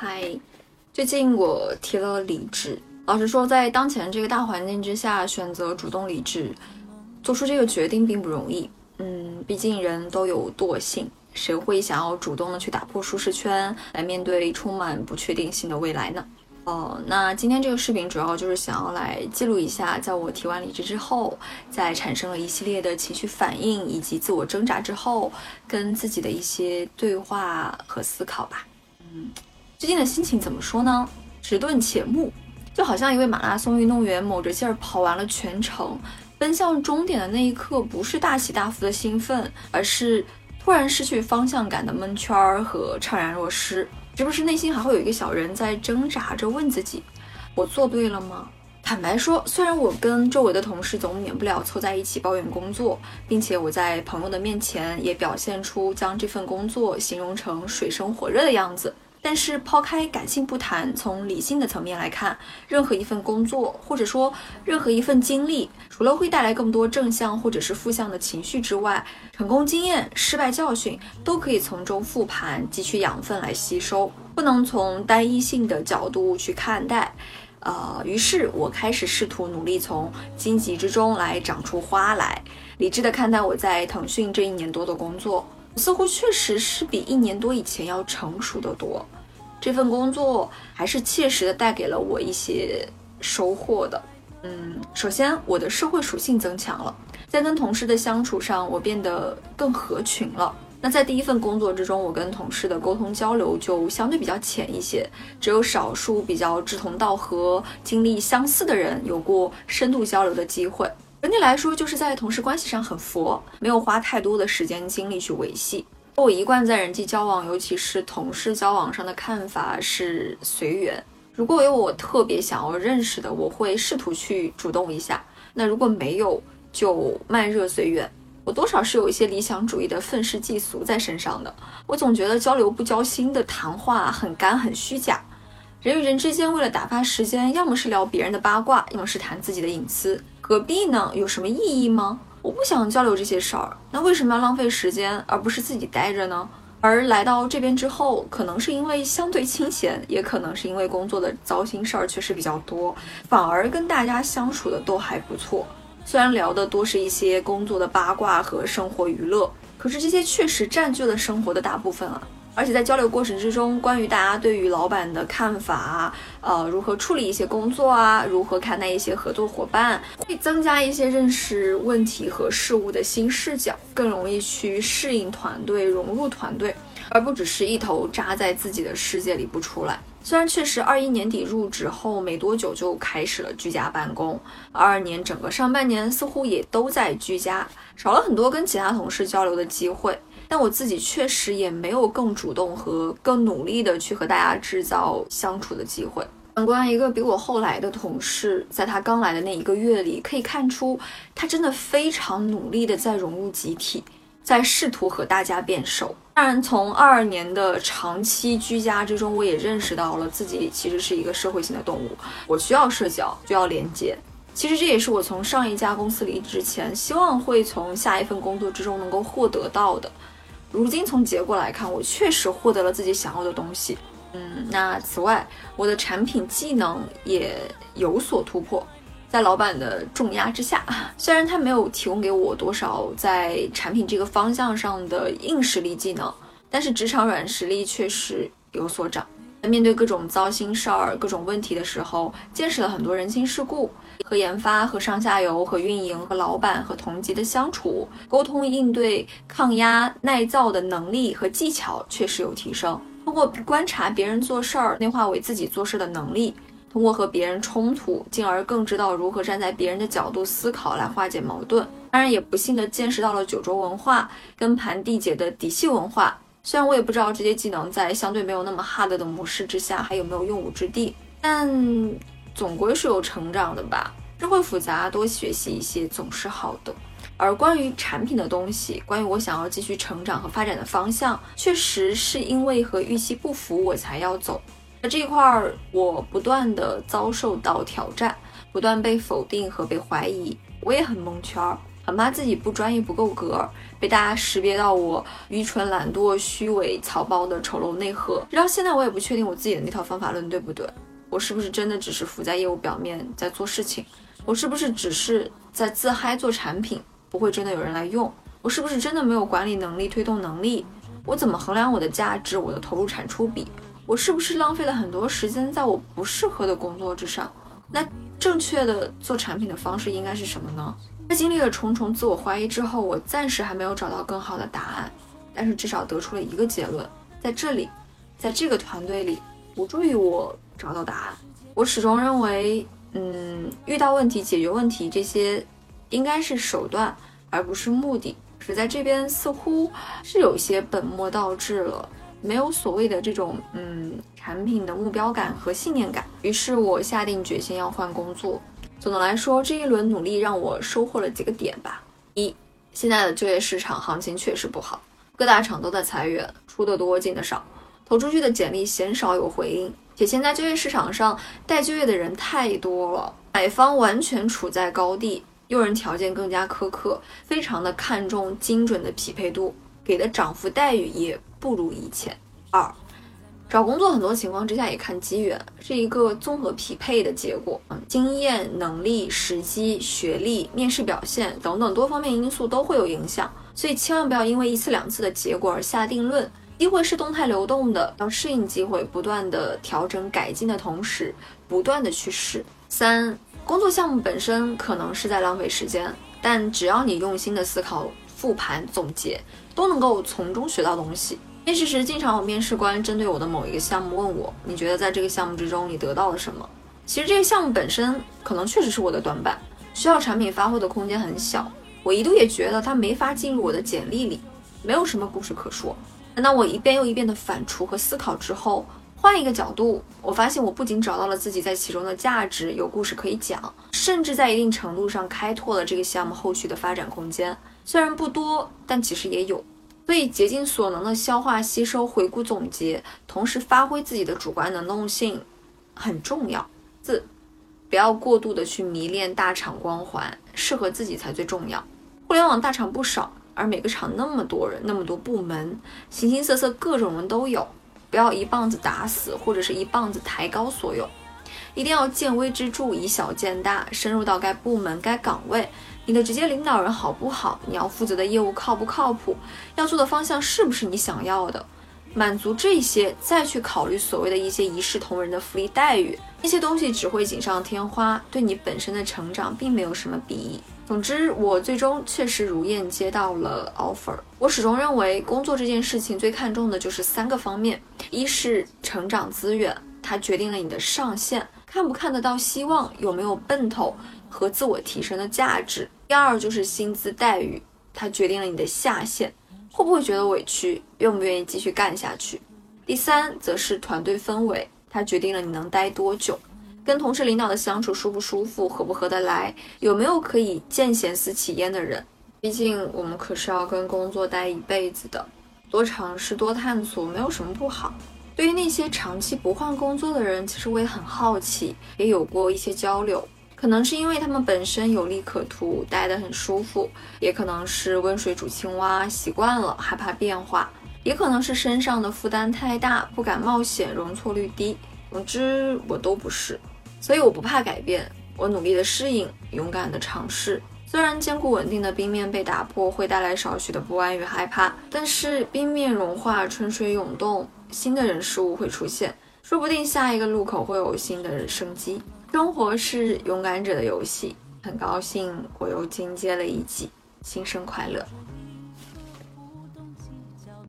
嗨，最近我提了离职。老实说，在当前这个大环境之下，选择主动离职，做出这个决定并不容易。嗯，毕竟人都有惰性，谁会想要主动的去打破舒适圈，来面对充满不确定性的未来呢？哦，那今天这个视频主要就是想要来记录一下，在我提完离职之后，在产生了一系列的情绪反应以及自我挣扎之后，跟自己的一些对话和思考吧。嗯。最近的心情怎么说呢？迟钝且木，就好像一位马拉松运动员卯着劲儿跑完了全程，奔向终点的那一刻，不是大起大伏的兴奋，而是突然失去方向感的闷圈儿和怅然若失。时不时内心还会有一个小人在挣扎着问自己：我做对了吗？坦白说，虽然我跟周围的同事总免不了凑在一起抱怨工作，并且我在朋友的面前也表现出将这份工作形容成水深火热的样子。但是抛开感性不谈，从理性的层面来看，任何一份工作，或者说任何一份经历，除了会带来更多正向或者是负向的情绪之外，成功经验、失败教训都可以从中复盘，汲取养分来吸收，不能从单一性的角度去看待。呃，于是我开始试图努力从荆棘之中来长出花来，理智的看待我在腾讯这一年多的工作。似乎确实是比一年多以前要成熟的多，这份工作还是切实的带给了我一些收获的。嗯，首先我的社会属性增强了，在跟同事的相处上，我变得更合群了。那在第一份工作之中，我跟同事的沟通交流就相对比较浅一些，只有少数比较志同道合、经历相似的人有过深度交流的机会。整体来说，就是在同事关系上很佛，没有花太多的时间精力去维系。我一贯在人际交往，尤其是同事交往上的看法是随缘。如果有我特别想要认识的，我会试图去主动一下；那如果没有，就慢热随缘。我多少是有一些理想主义的愤世嫉俗在身上的。我总觉得交流不交心的谈话很干很虚假。人与人之间为了打发时间，要么是聊别人的八卦，要么是谈自己的隐私。何必呢？有什么意义吗？我不想交流这些事儿，那为什么要浪费时间，而不是自己待着呢？而来到这边之后，可能是因为相对清闲，也可能是因为工作的糟心事儿确实比较多，反而跟大家相处的都还不错。虽然聊的多是一些工作的八卦和生活娱乐，可是这些确实占据了生活的大部分啊。而且在交流过程之中，关于大家对于老板的看法啊，呃，如何处理一些工作啊，如何看待一些合作伙伴，会增加一些认识问题和事物的新视角，更容易去适应团队、融入团队，而不只是一头扎在自己的世界里不出来。虽然确实二一年底入职后没多久就开始了居家办公，二二年整个上半年似乎也都在居家，少了很多跟其他同事交流的机会。但我自己确实也没有更主动和更努力的去和大家制造相处的机会。反观一个比我后来的同事，在他刚来的那一个月里，可以看出他真的非常努力的在融入集体，在试图和大家变熟。当然，从二二年的长期居家之中，我也认识到了自己其实是一个社会性的动物，我需要社交，需要连接。其实这也是我从上一家公司离职前，希望会从下一份工作之中能够获得到的。如今从结果来看，我确实获得了自己想要的东西。嗯，那此外，我的产品技能也有所突破。在老板的重压之下，虽然他没有提供给我多少在产品这个方向上的硬实力技能，但是职场软实力确实有所长。在面对各种糟心事儿、各种问题的时候，见识了很多人情世故。和研发、和上下游、和运营、和老板、和同级的相处、沟通、应对、抗压、耐造的能力和技巧确实有提升。通过观察别人做事儿，内化为自己做事的能力；通过和别人冲突，进而更知道如何站在别人的角度思考来化解矛盾。当然，也不幸的见识到了九州文化跟盘缔结的嫡系文化。虽然我也不知道这些技能在相对没有那么 hard 的模式之下还有没有用武之地，但。总归是有成长的吧，社会复杂，多学习一些总是好的。而关于产品的东西，关于我想要继续成长和发展的方向，确实是因为和预期不符，我才要走。那这一块儿，我不断的遭受到挑战，不断被否定和被怀疑，我也很蒙圈儿。很怕自己不专业不够格，被大家识别到我愚蠢、懒惰、虚伪、草包的丑陋内核。直到现在，我也不确定我自己的那套方法论对不对。我是不是真的只是浮在业务表面在做事情？我是不是只是在自嗨做产品，不会真的有人来用？我是不是真的没有管理能力、推动能力？我怎么衡量我的价值？我的投入产出比？我是不是浪费了很多时间在我不适合的工作之上？那正确的做产品的方式应该是什么呢？在经历了重重自我怀疑之后，我暂时还没有找到更好的答案，但是至少得出了一个结论：在这里，在这个团队里，不助于我找到答案。我始终认为，嗯，遇到问题、解决问题这些，应该是手段，而不是目的。是在这边似乎是有些本末倒置了，没有所谓的这种嗯产品的目标感和信念感。于是我下定决心要换工作。总的来说，这一轮努力让我收获了几个点吧。一，现在的就业市场行情确实不好，各大厂都在裁员，出的多进的少，投出去的简历鲜少有回应，且现在就业市场上待就业的人太多了，买方完全处在高地，用人条件更加苛刻，非常的看重精准的匹配度，给的涨幅待遇也不如以前。二。找工作很多情况之下也看机缘，是一个综合匹配的结果。嗯，经验、能力、时机、学历、面试表现等等多方面因素都会有影响，所以千万不要因为一次两次的结果而下定论。机会是动态流动的，要适应机会，不断的调整改进的同时，不断的去试。三，工作项目本身可能是在浪费时间，但只要你用心的思考、复盘、总结，都能够从中学到东西。面试时，经常有面试官针对我的某一个项目问我：“你觉得在这个项目之中，你得到了什么？”其实这个项目本身可能确实是我的短板，需要产品发挥的空间很小。我一度也觉得它没法进入我的简历里，没有什么故事可说。那我一遍又一遍的反刍和思考之后，换一个角度，我发现我不仅找到了自己在其中的价值，有故事可以讲，甚至在一定程度上开拓了这个项目后续的发展空间。虽然不多，但其实也有。所以竭尽所能的消化吸收、回顾总结，同时发挥自己的主观能动性很重要。四，不要过度的去迷恋大厂光环，适合自己才最重要。互联网大厂不少，而每个厂那么多人，那么多部门，形形色色各种人都有，不要一棒子打死，或者是一棒子抬高所有，一定要见微知著，以小见大，深入到该部门、该岗位。你的直接领导人好不好？你要负责的业务靠不靠谱？要做的方向是不是你想要的？满足这些，再去考虑所谓的一些一视同仁的福利待遇，那些东西只会锦上添花，对你本身的成长并没有什么裨益。总之，我最终确实如愿接到了 offer。我始终认为，工作这件事情最看重的就是三个方面：一是成长资源，它决定了你的上限，看不看得到希望，有没有奔头和自我提升的价值。第二就是薪资待遇，它决定了你的下限，会不会觉得委屈，愿不愿意继续干下去。第三则是团队氛围，它决定了你能待多久，跟同事领导的相处舒不舒服，合不合得来，有没有可以见贤思齐焉的人。毕竟我们可是要跟工作待一辈子的，多尝试多探索没有什么不好。对于那些长期不换工作的人，其实我也很好奇，也有过一些交流。可能是因为他们本身有利可图，待得很舒服，也可能是温水煮青蛙习惯了，害怕变化，也可能是身上的负担太大，不敢冒险，容错率低。总之，我都不是，所以我不怕改变，我努力的适应，勇敢的尝试。虽然坚固稳定的冰面被打破会带来少许的不安与害怕，但是冰面融化，春水涌动，新的人事物会出现，说不定下一个路口会有新的生机。生活是勇敢者的游戏，很高兴我又进阶了一级，新生快乐。